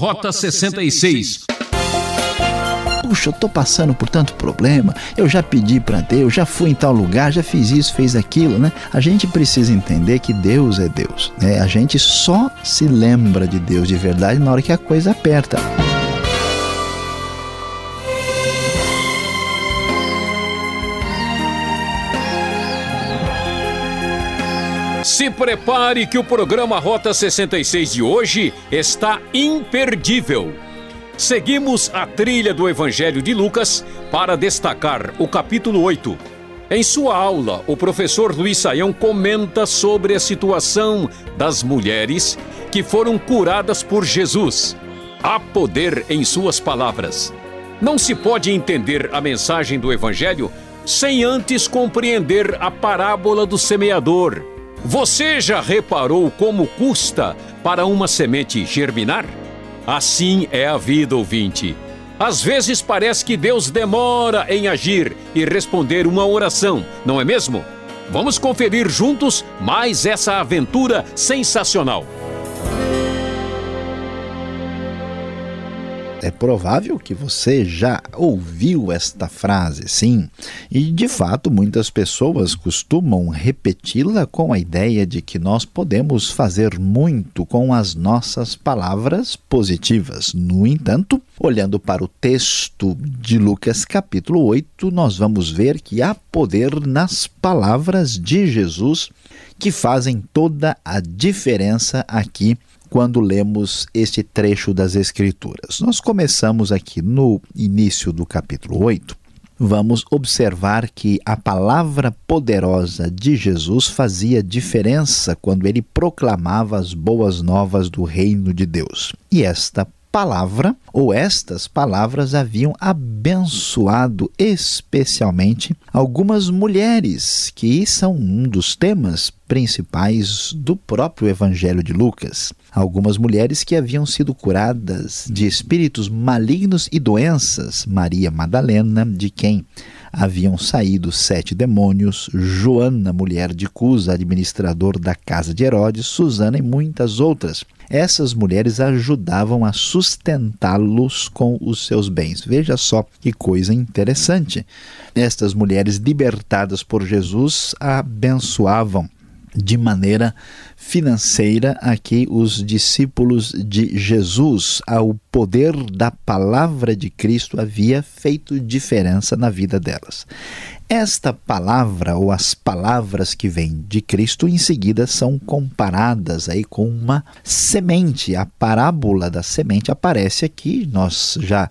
Rota 66 puxa, eu tô passando por tanto problema, eu já pedi para Deus, já fui em tal lugar, já fiz isso, fez aquilo, né? A gente precisa entender que Deus é Deus, né? A gente só se lembra de Deus de verdade na hora que a coisa aperta. Se prepare que o programa Rota 66 de hoje está imperdível. Seguimos a trilha do Evangelho de Lucas para destacar o capítulo 8. Em sua aula, o professor Luiz Saião comenta sobre a situação das mulheres que foram curadas por Jesus. Há poder em suas palavras. Não se pode entender a mensagem do Evangelho sem antes compreender a parábola do semeador. Você já reparou como custa para uma semente germinar? Assim é a vida, ouvinte. Às vezes parece que Deus demora em agir e responder uma oração, não é mesmo? Vamos conferir juntos mais essa aventura sensacional. É provável que você já ouviu esta frase, sim, e de fato muitas pessoas costumam repeti-la com a ideia de que nós podemos fazer muito com as nossas palavras positivas. No entanto, olhando para o texto de Lucas capítulo 8, nós vamos ver que há poder nas palavras de Jesus que fazem toda a diferença aqui quando lemos este trecho das Escrituras. Nós começamos aqui no início do capítulo 8. Vamos observar que a palavra poderosa de Jesus fazia diferença quando ele proclamava as boas novas do reino de Deus. E esta palavra, ou estas palavras, haviam abençoado especialmente algumas mulheres, que são um dos temas principais do próprio Evangelho de Lucas. Algumas mulheres que haviam sido curadas de espíritos malignos e doenças, Maria Madalena, de quem haviam saído sete demônios, Joana, mulher de Cusa, administrador da casa de Herodes, Susana e muitas outras. Essas mulheres ajudavam a sustentá-los com os seus bens. Veja só que coisa interessante. Estas mulheres libertadas por Jesus abençoavam de maneira financeira aqui os discípulos de Jesus. O poder da palavra de Cristo havia feito diferença na vida delas. Esta palavra ou as palavras que vêm de Cristo em seguida são comparadas aí com uma semente. A parábola da semente aparece aqui. Nós já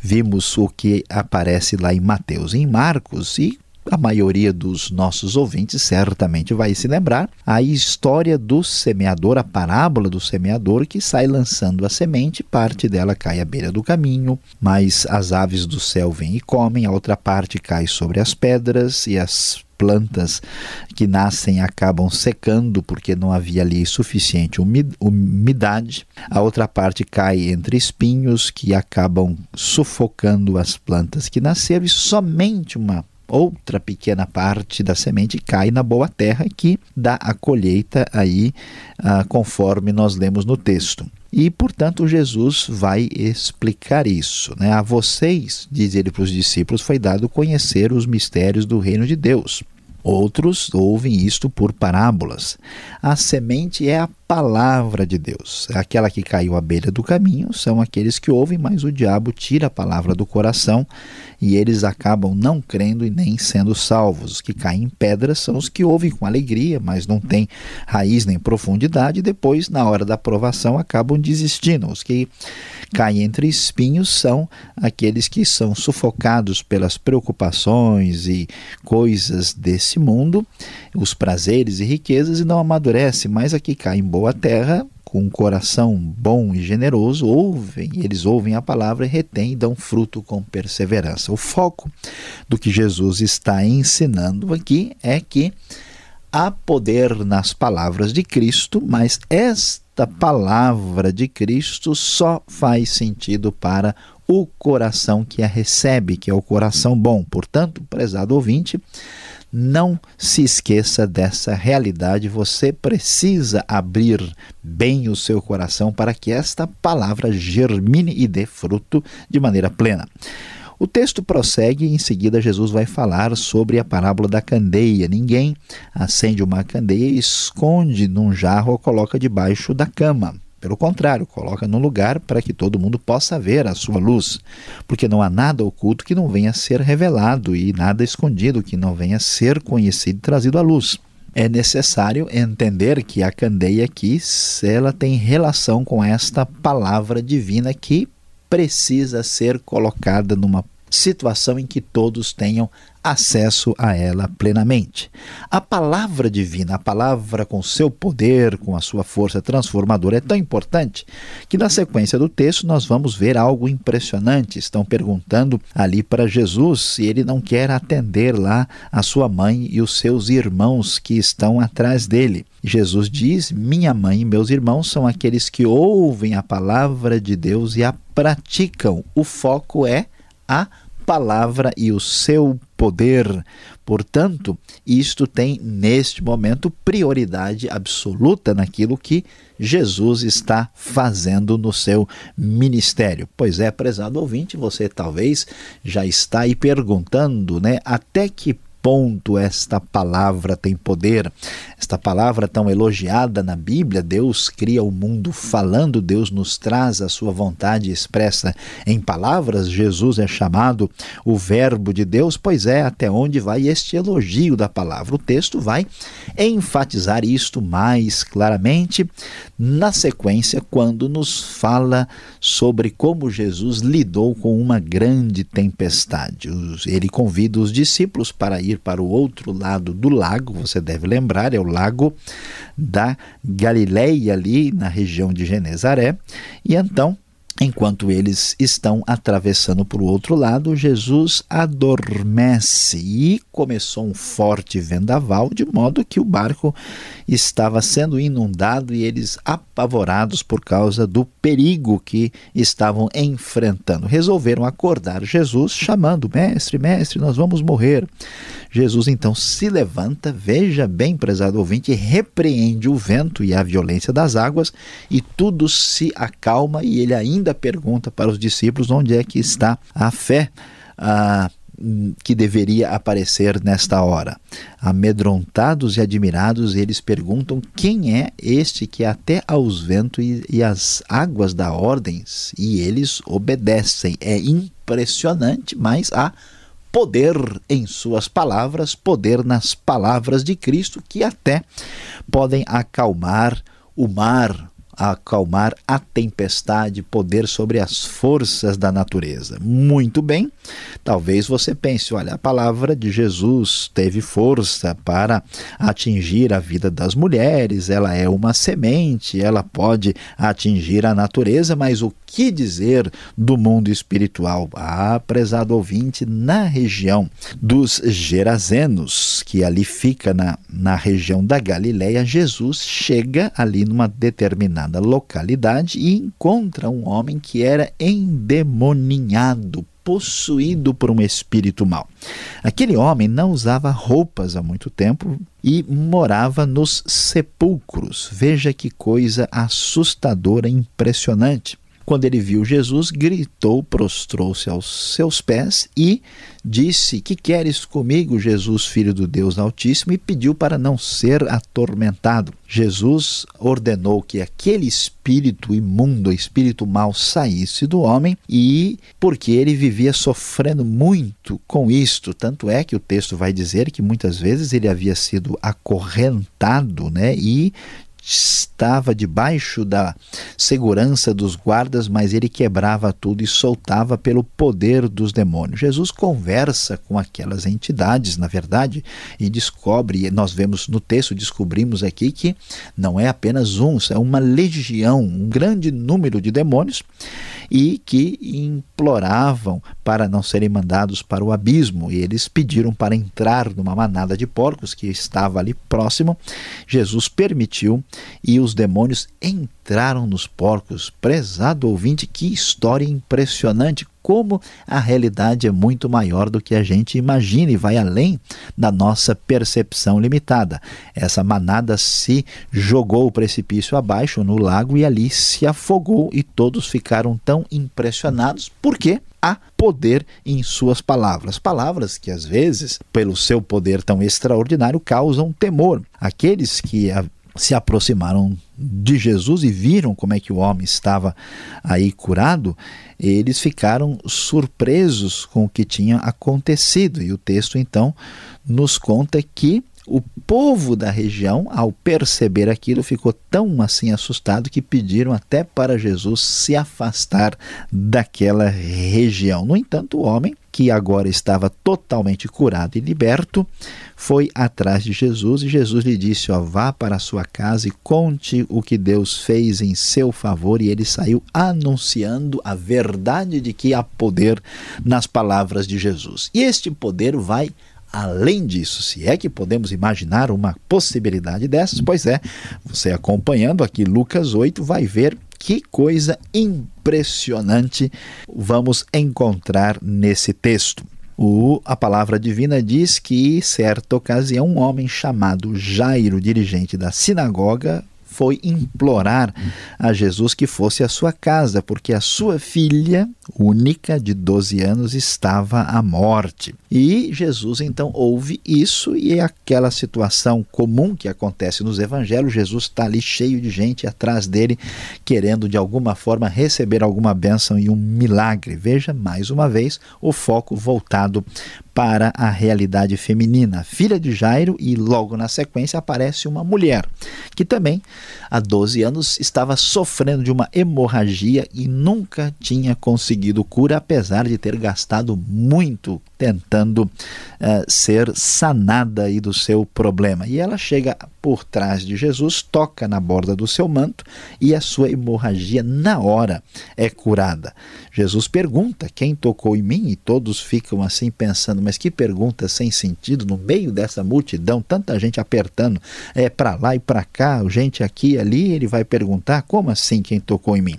vimos o que aparece lá em Mateus, em Marcos e a maioria dos nossos ouvintes certamente vai se lembrar, a história do semeador, a parábola do semeador que sai lançando a semente, parte dela cai à beira do caminho, mas as aves do céu vêm e comem, a outra parte cai sobre as pedras e as plantas que nascem acabam secando porque não havia ali suficiente umidade. A outra parte cai entre espinhos que acabam sufocando as plantas que nasceram e somente uma outra pequena parte da semente cai na boa terra que dá a colheita aí ah, conforme nós lemos no texto. E, portanto, Jesus vai explicar isso. Né? A vocês, diz ele para os discípulos, foi dado conhecer os mistérios do reino de Deus. Outros ouvem isto por parábolas. A semente é a palavra de Deus. Aquela que caiu à beira do caminho são aqueles que ouvem, mas o diabo tira a palavra do coração e eles acabam não crendo e nem sendo salvos. Os que caem em pedras são os que ouvem com alegria, mas não têm raiz nem profundidade, e depois, na hora da aprovação, acabam desistindo. Os que caem entre espinhos são aqueles que são sufocados pelas preocupações e coisas desse mundo, os prazeres e riquezas, e não amadurece, mas aqui caem em boa terra, com um coração bom e generoso, ouvem, eles ouvem a palavra e retêm e dão fruto com perseverança. O foco do que Jesus está ensinando aqui é que há poder nas palavras de Cristo, mas esta palavra de Cristo só faz sentido para o coração que a recebe, que é o coração bom. Portanto, prezado ouvinte, não se esqueça dessa realidade. Você precisa abrir bem o seu coração para que esta palavra germine e dê fruto de maneira plena. O texto prossegue e em seguida Jesus vai falar sobre a parábola da candeia. Ninguém acende uma candeia e esconde num jarro ou coloca debaixo da cama. Pelo contrário, coloca num lugar para que todo mundo possa ver a sua luz, porque não há nada oculto que não venha a ser revelado e nada escondido que não venha a ser conhecido e trazido à luz. É necessário entender que a candeia aqui, ela tem relação com esta palavra divina que precisa ser colocada numa situação em que todos tenham acesso a ela plenamente. A palavra divina, a palavra com seu poder, com a sua força transformadora, é tão importante que na sequência do texto nós vamos ver algo impressionante. Estão perguntando ali para Jesus se ele não quer atender lá a sua mãe e os seus irmãos que estão atrás dele. Jesus diz: Minha mãe e meus irmãos são aqueles que ouvem a palavra de Deus e a praticam. O foco é a palavra e o seu poder. Portanto, isto tem neste momento prioridade absoluta naquilo que Jesus está fazendo no seu ministério. Pois é, prezado ouvinte, você talvez já está aí perguntando, né, até que ponto esta palavra tem poder. Esta palavra tão elogiada na Bíblia, Deus cria o mundo falando, Deus nos traz a sua vontade expressa em palavras. Jesus é chamado o Verbo de Deus, pois é até onde vai este elogio da palavra. O texto vai enfatizar isto mais claramente na sequência, quando nos fala sobre como Jesus lidou com uma grande tempestade. Ele convida os discípulos para ir para o outro lado do lago, você deve lembrar, é o lago da Galileia, ali na região de Genezaré, e então Enquanto eles estão atravessando para o outro lado, Jesus adormece e começou um forte vendaval, de modo que o barco estava sendo inundado e eles, apavorados por causa do perigo que estavam enfrentando, resolveram acordar Jesus, chamando: Mestre, mestre, nós vamos morrer. Jesus então se levanta, veja bem, prezado ouvinte, repreende o vento e a violência das águas e tudo se acalma e ele ainda pergunta para os discípulos onde é que está a fé. Que deveria aparecer nesta hora. Amedrontados e admirados, eles perguntam quem é este que até aos ventos e, e às águas dá ordens, e eles obedecem. É impressionante, mas há poder em suas palavras, poder nas palavras de Cristo, que até podem acalmar o mar, acalmar a tempestade, poder sobre as forças da natureza. Muito bem, talvez você pense: olha, a palavra de Jesus teve força para atingir a vida das mulheres, ela é uma semente, ela pode atingir a natureza, mas o que dizer do mundo espiritual? Ah, prezado ouvinte, na região dos Gerazenos, que ali fica na, na região da Galileia, Jesus chega ali numa determinada determinada localidade e encontra um homem que era endemoninhado, possuído por um espírito mau. Aquele homem não usava roupas há muito tempo e morava nos sepulcros. Veja que coisa assustadora impressionante. Quando ele viu Jesus, gritou, prostrou-se aos seus pés e disse: Que queres comigo, Jesus, filho do Deus Altíssimo? E pediu para não ser atormentado. Jesus ordenou que aquele espírito imundo, espírito mau, saísse do homem e porque ele vivia sofrendo muito com isto. Tanto é que o texto vai dizer que muitas vezes ele havia sido acorrentado né, e estava debaixo da segurança dos guardas, mas ele quebrava tudo e soltava pelo poder dos demônios. Jesus conversa com aquelas entidades, na verdade, e descobre, e nós vemos no texto, descobrimos aqui que não é apenas um, é uma legião, um grande número de demônios e que imploravam para não serem mandados para o abismo. E eles pediram para entrar numa manada de porcos que estava ali próximo. Jesus permitiu e os demônios entraram nos porcos. Prezado ouvinte, que história impressionante! Como a realidade é muito maior do que a gente imagina e vai além da nossa percepção limitada. Essa manada se jogou o precipício abaixo no lago e ali se afogou e todos ficaram tão impressionados. Por quê? há poder em suas palavras. Palavras que, às vezes, pelo seu poder tão extraordinário, causam temor. Aqueles que se aproximaram de Jesus e viram como é que o homem estava aí curado, eles ficaram surpresos com o que tinha acontecido. E o texto então nos conta que o povo da região, ao perceber aquilo, ficou tão assim assustado que pediram até para Jesus se afastar daquela região. No entanto, o homem, que agora estava totalmente curado e liberto, foi atrás de Jesus e Jesus lhe disse: ó, vá para a sua casa e conte o que Deus fez em seu favor. E ele saiu anunciando a verdade de que há poder nas palavras de Jesus. E este poder vai Além disso, se é que podemos imaginar uma possibilidade dessas, pois é, você acompanhando aqui Lucas 8 vai ver que coisa impressionante vamos encontrar nesse texto. O, a palavra divina diz que, certa ocasião, um homem chamado Jairo, dirigente da sinagoga, foi implorar a Jesus que fosse à sua casa, porque a sua filha única de 12 anos estava à morte. E Jesus então ouve isso e é aquela situação comum que acontece nos evangelhos, Jesus está ali cheio de gente atrás dele, querendo de alguma forma receber alguma bênção e um milagre. Veja mais uma vez o foco voltado para a realidade feminina, filha de Jairo, e logo na sequência aparece uma mulher que também há 12 anos estava sofrendo de uma hemorragia e nunca tinha conseguido cura, apesar de ter gastado muito tentando uh, ser sanada aí do seu problema. E ela chega por trás de Jesus, toca na borda do seu manto e a sua hemorragia na hora é curada. Jesus pergunta quem tocou em mim e todos ficam assim pensando, mas que pergunta sem sentido no meio dessa multidão, tanta gente apertando é para lá e para cá, gente aqui e ali, ele vai perguntar como assim quem tocou em mim?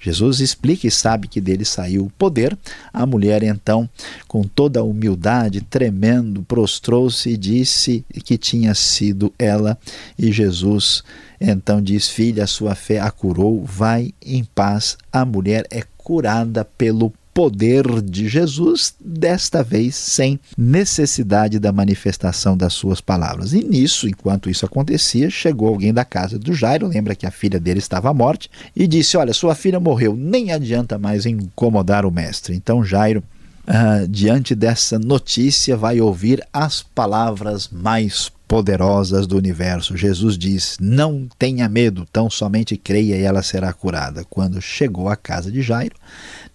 Jesus explica e sabe que dele saiu o poder. A mulher então, com toda a humildade, tremendo, prostrou-se e disse que tinha sido ela e Jesus então diz: Filha, a sua fé a curou, vai em paz. A mulher é curada pelo poder de Jesus, desta vez sem necessidade da manifestação das suas palavras. E nisso, enquanto isso acontecia, chegou alguém da casa do Jairo, lembra que a filha dele estava à morte, e disse: Olha, sua filha morreu, nem adianta mais incomodar o mestre. Então Jairo. Uh, diante dessa notícia, vai ouvir as palavras mais poderosas do universo. Jesus diz: Não tenha medo, tão somente creia e ela será curada. Quando chegou à casa de Jairo,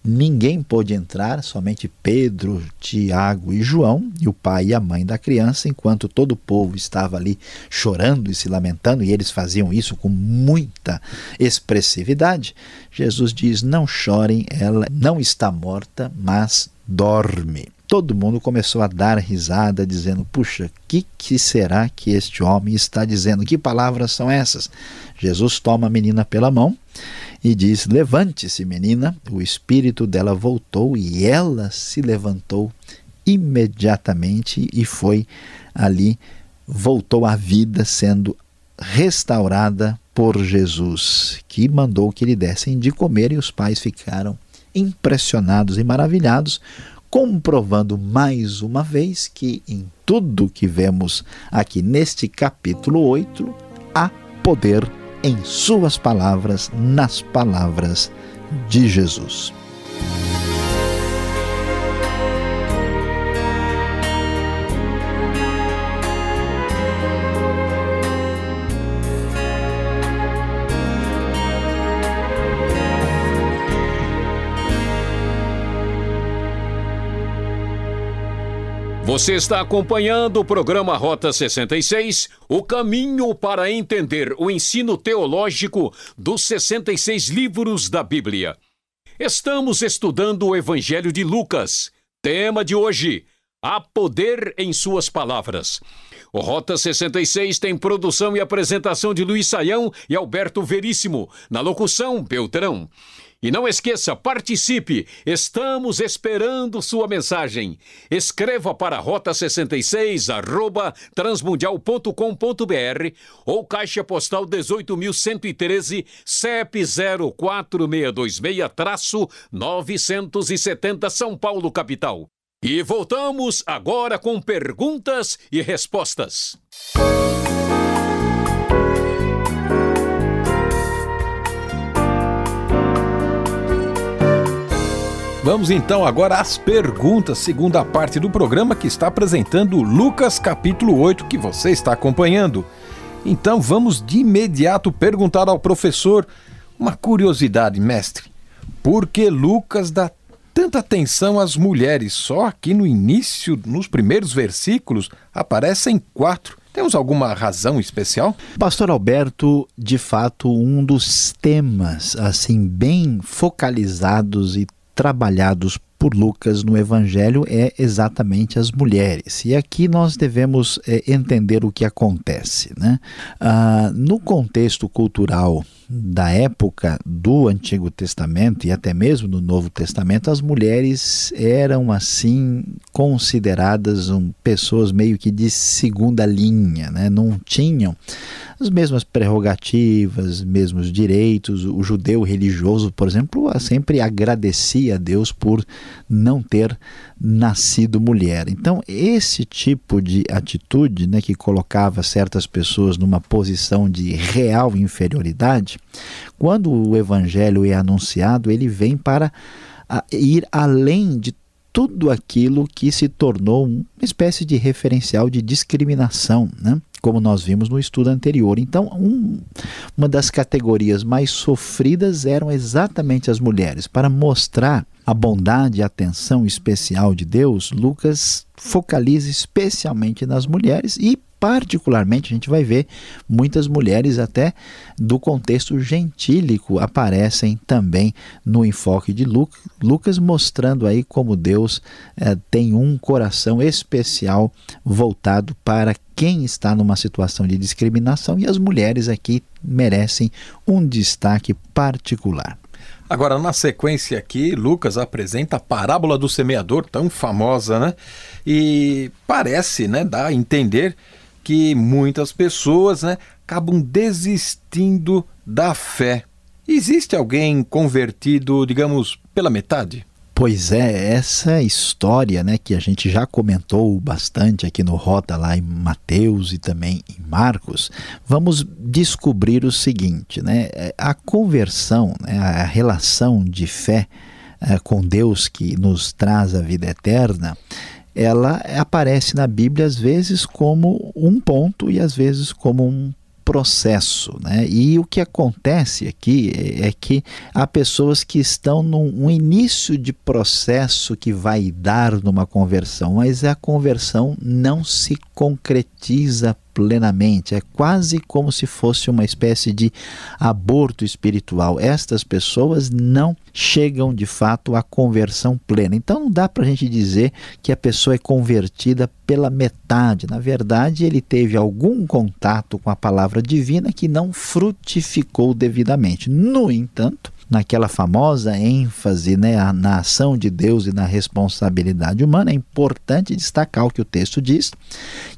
ninguém pôde entrar, somente Pedro, Tiago e João, e o pai e a mãe da criança, enquanto todo o povo estava ali chorando e se lamentando, e eles faziam isso com muita expressividade. Jesus diz: Não chorem, ela não está morta, mas dorme todo mundo começou a dar risada, dizendo: Puxa, que que será que este homem está dizendo? Que palavras são essas? Jesus toma a menina pela mão e diz: Levante-se, menina. O espírito dela voltou e ela se levantou imediatamente e foi ali, voltou à vida, sendo restaurada por Jesus, que mandou que lhe dessem de comer, e os pais ficaram impressionados e maravilhados comprovando mais uma vez que em tudo que vemos aqui neste capítulo 8 há poder em Suas palavras, nas palavras de Jesus. Você está acompanhando o programa Rota 66, o caminho para entender o ensino teológico dos 66 livros da Bíblia. Estamos estudando o Evangelho de Lucas. Tema de hoje: Há poder em Suas palavras. O Rota 66 tem produção e apresentação de Luiz Saião e Alberto Veríssimo, na locução Beltrão. E não esqueça, participe! Estamos esperando sua mensagem. Escreva para rota 66 arroba transmundial.com.br ou Caixa Postal 18.113 CEP 04626-970 São Paulo, capital. E voltamos agora com perguntas e respostas. Vamos então agora às perguntas, segunda parte do programa que está apresentando Lucas capítulo 8 que você está acompanhando. Então vamos de imediato perguntar ao professor uma curiosidade, mestre. Por que Lucas dá tanta atenção às mulheres? Só aqui no início, nos primeiros versículos, aparecem quatro. Temos alguma razão especial? Pastor Alberto, de fato, um dos temas assim bem focalizados e trabalhados por Lucas no Evangelho é exatamente as mulheres. E aqui nós devemos é, entender o que acontece. Né? Ah, no contexto cultural da época do Antigo Testamento e até mesmo no Novo Testamento, as mulheres eram assim consideradas um, pessoas meio que de segunda linha, né? não tinham as mesmas prerrogativas, mesmos direitos. O judeu religioso, por exemplo, sempre agradecia a Deus por não ter nascido mulher. Então, esse tipo de atitude, né, que colocava certas pessoas numa posição de real inferioridade, quando o evangelho é anunciado, ele vem para ir além de tudo aquilo que se tornou uma espécie de referencial de discriminação, né? Como nós vimos no estudo anterior. Então, um, uma das categorias mais sofridas eram exatamente as mulheres, para mostrar a bondade e a atenção especial de Deus, Lucas focaliza especialmente nas mulheres e particularmente a gente vai ver muitas mulheres até do contexto gentílico aparecem também no enfoque de Lucas, mostrando aí como Deus eh, tem um coração especial voltado para quem está numa situação de discriminação e as mulheres aqui merecem um destaque particular. Agora, na sequência aqui, Lucas apresenta a parábola do semeador, tão famosa, né? E parece, né, dar a entender que muitas pessoas né, acabam desistindo da fé. Existe alguém convertido, digamos, pela metade? Pois é, essa história, né, que a gente já comentou bastante aqui no Rota lá em Mateus e também em Marcos, vamos descobrir o seguinte, né, a conversão, né, a relação de fé é, com Deus que nos traz a vida eterna, ela aparece na Bíblia às vezes como um ponto e às vezes como um processo. Né? E o que acontece aqui é que há pessoas que estão num um início de processo que vai dar numa conversão, mas a conversão não se concretiza plenamente. É quase como se fosse uma espécie de aborto espiritual. Estas pessoas não chegam de fato à conversão plena. Então não dá para a gente dizer que a pessoa é convertida pela metade. Na verdade, ele teve algum contato com a palavra divina que não frutificou devidamente. No entanto, naquela famosa ênfase né, na ação de Deus e na responsabilidade humana, é importante destacar o que o texto diz,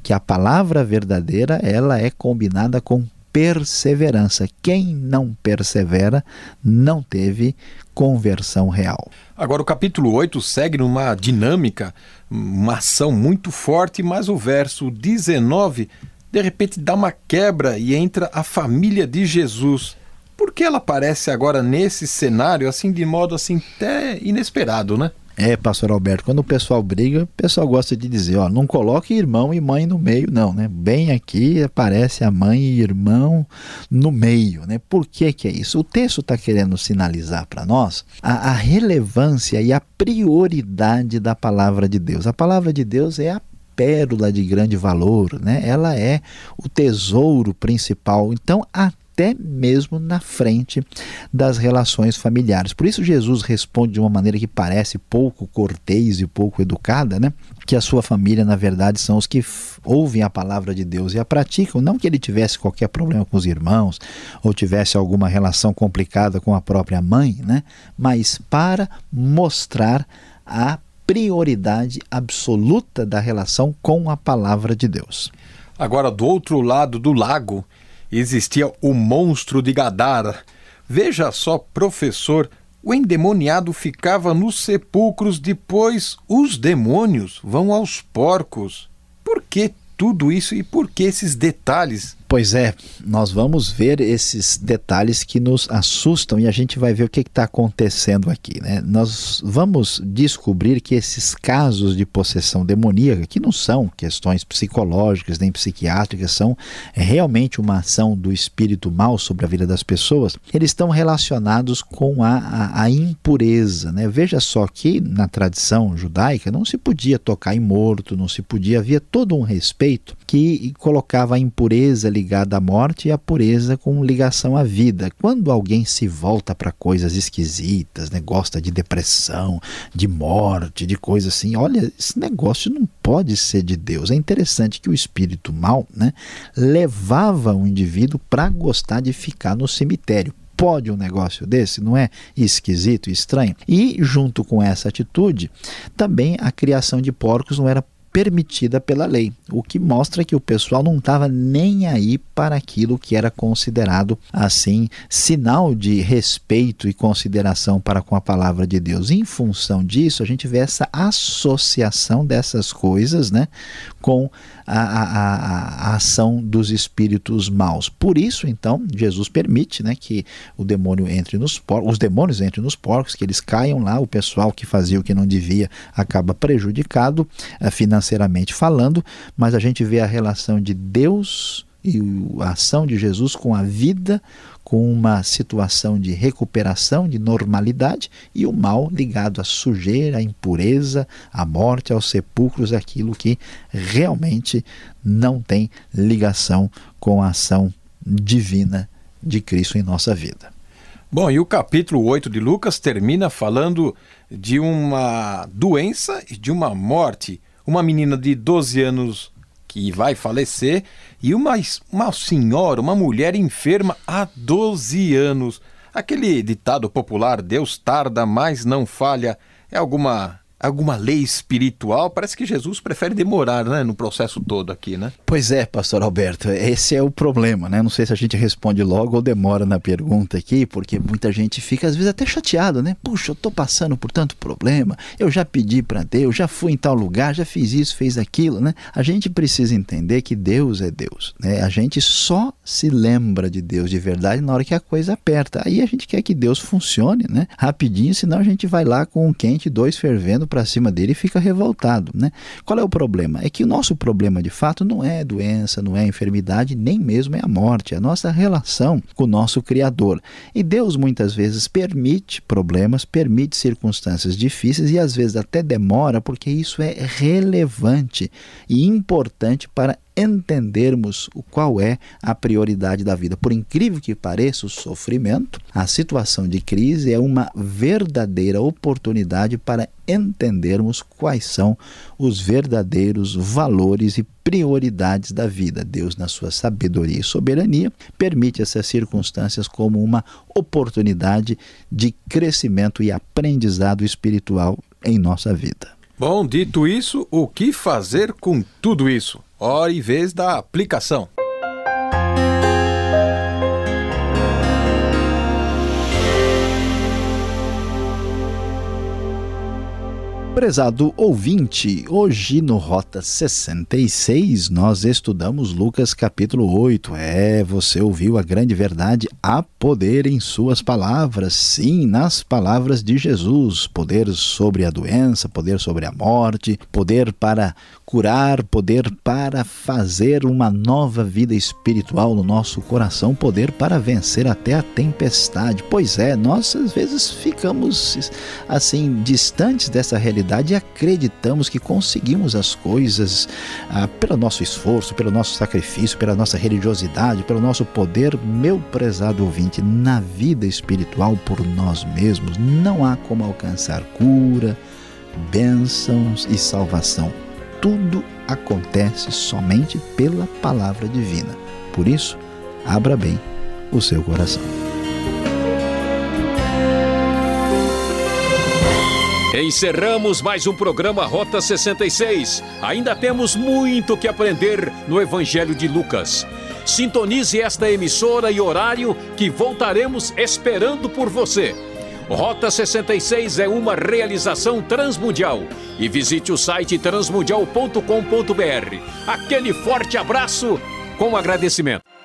que a palavra verdadeira ela é combinada com perseverança. Quem não persevera não teve conversão real. Agora, o capítulo 8 segue numa dinâmica, uma ação muito forte, mas o verso 19 de repente dá uma quebra e entra a família de Jesus. Por que ela aparece agora nesse cenário, assim, de modo assim até inesperado, né? É, pastor Alberto, quando o pessoal briga, o pessoal gosta de dizer, ó, não coloque irmão e mãe no meio, não, né? Bem aqui aparece a mãe e irmão no meio, né? Por que que é isso? O texto está querendo sinalizar para nós a, a relevância e a prioridade da palavra de Deus. A palavra de Deus é a pérola de grande valor, né? Ela é o tesouro principal. Então, a até mesmo na frente das relações familiares. Por isso Jesus responde de uma maneira que parece pouco cortês e pouco educada, né? Que a sua família, na verdade, são os que ouvem a palavra de Deus e a praticam. Não que ele tivesse qualquer problema com os irmãos ou tivesse alguma relação complicada com a própria mãe, né? Mas para mostrar a prioridade absoluta da relação com a palavra de Deus. Agora, do outro lado do lago, existia o monstro de Gadara. Veja só, professor, o endemoniado ficava nos sepulcros, depois os demônios vão aos porcos. Por que tudo isso e por que esses detalhes? Pois é, nós vamos ver esses detalhes que nos assustam e a gente vai ver o que está acontecendo aqui. Né? Nós vamos descobrir que esses casos de possessão demoníaca, que não são questões psicológicas nem psiquiátricas, são realmente uma ação do espírito mal sobre a vida das pessoas, eles estão relacionados com a, a, a impureza. Né? Veja só que na tradição judaica não se podia tocar em morto, não se podia, havia todo um respeito que colocava a impureza ligada à morte e a pureza com ligação à vida. Quando alguém se volta para coisas esquisitas, né, gosta de depressão, de morte, de coisas assim, olha, esse negócio não pode ser de Deus. É interessante que o espírito mal né, levava o indivíduo para gostar de ficar no cemitério pode um negócio desse? Não é esquisito, estranho? E junto com essa atitude, também a criação de porcos não era permitida pela lei, o que mostra que o pessoal não estava nem aí para aquilo que era considerado assim sinal de respeito e consideração para com a palavra de Deus. Em função disso, a gente vê essa associação dessas coisas, né, com a, a, a, ação dos espíritos maus. Por isso, então, Jesus permite né, que o demônio entre nos porcos, os demônios entrem nos porcos, que eles caiam lá, o pessoal que fazia o que não devia acaba prejudicado eh, financeiramente falando, mas a gente vê a relação de Deus e a ação de Jesus com a vida, com uma situação de recuperação, de normalidade, e o mal ligado à sujeira, à impureza, à morte, aos sepulcros, aquilo que realmente não tem ligação com a ação divina de Cristo em nossa vida. Bom, e o capítulo 8 de Lucas termina falando de uma doença e de uma morte. Uma menina de 12 anos que vai falecer, e uma, uma senhora, uma mulher enferma há 12 anos. Aquele ditado popular, Deus tarda, mas não falha, é alguma alguma lei espiritual, parece que Jesus prefere demorar né, no processo todo aqui, né? Pois é, pastor Alberto, esse é o problema, né? Não sei se a gente responde logo ou demora na pergunta aqui, porque muita gente fica às vezes até chateado, né? Puxa, eu tô passando por tanto problema, eu já pedi para Deus, já fui em tal lugar, já fiz isso, fez aquilo, né? A gente precisa entender que Deus é Deus, né? A gente só se lembra de Deus de verdade na hora que a coisa aperta. Aí a gente quer que Deus funcione, né? Rapidinho, senão a gente vai lá com um quente, dois fervendo para cima dele e fica revoltado. Né? Qual é o problema? É que o nosso problema de fato não é doença, não é enfermidade, nem mesmo é a morte, é a nossa relação com o nosso Criador. E Deus muitas vezes permite problemas, permite circunstâncias difíceis e às vezes até demora, porque isso é relevante e importante para entendermos o qual é a prioridade da vida. Por incrível que pareça, o sofrimento, a situação de crise é uma verdadeira oportunidade para entendermos quais são os verdadeiros valores e prioridades da vida. Deus, na sua sabedoria e soberania, permite essas circunstâncias como uma oportunidade de crescimento e aprendizado espiritual em nossa vida. Bom, dito isso, o que fazer com tudo isso? Hora e vez da aplicação. Prezado ouvinte, hoje no Rota 66 nós estudamos Lucas capítulo 8. É, você ouviu a grande verdade, há poder em suas palavras, sim, nas palavras de Jesus, poder sobre a doença, poder sobre a morte, poder para curar, poder para fazer uma nova vida espiritual no nosso coração, poder para vencer até a tempestade. Pois é, nós às vezes ficamos assim distantes dessa realidade e acreditamos que conseguimos as coisas ah, pelo nosso esforço, pelo nosso sacrifício, pela nossa religiosidade, pelo nosso poder, meu prezado ouvinte, na vida espiritual por nós mesmos não há como alcançar cura, bênçãos e salvação. Tudo acontece somente pela palavra divina. Por isso, abra bem o seu coração. Encerramos mais um programa Rota 66. Ainda temos muito que aprender no Evangelho de Lucas. Sintonize esta emissora e horário que voltaremos esperando por você. Rota 66 é uma realização transmundial. E visite o site transmundial.com.br. Aquele forte abraço com agradecimento.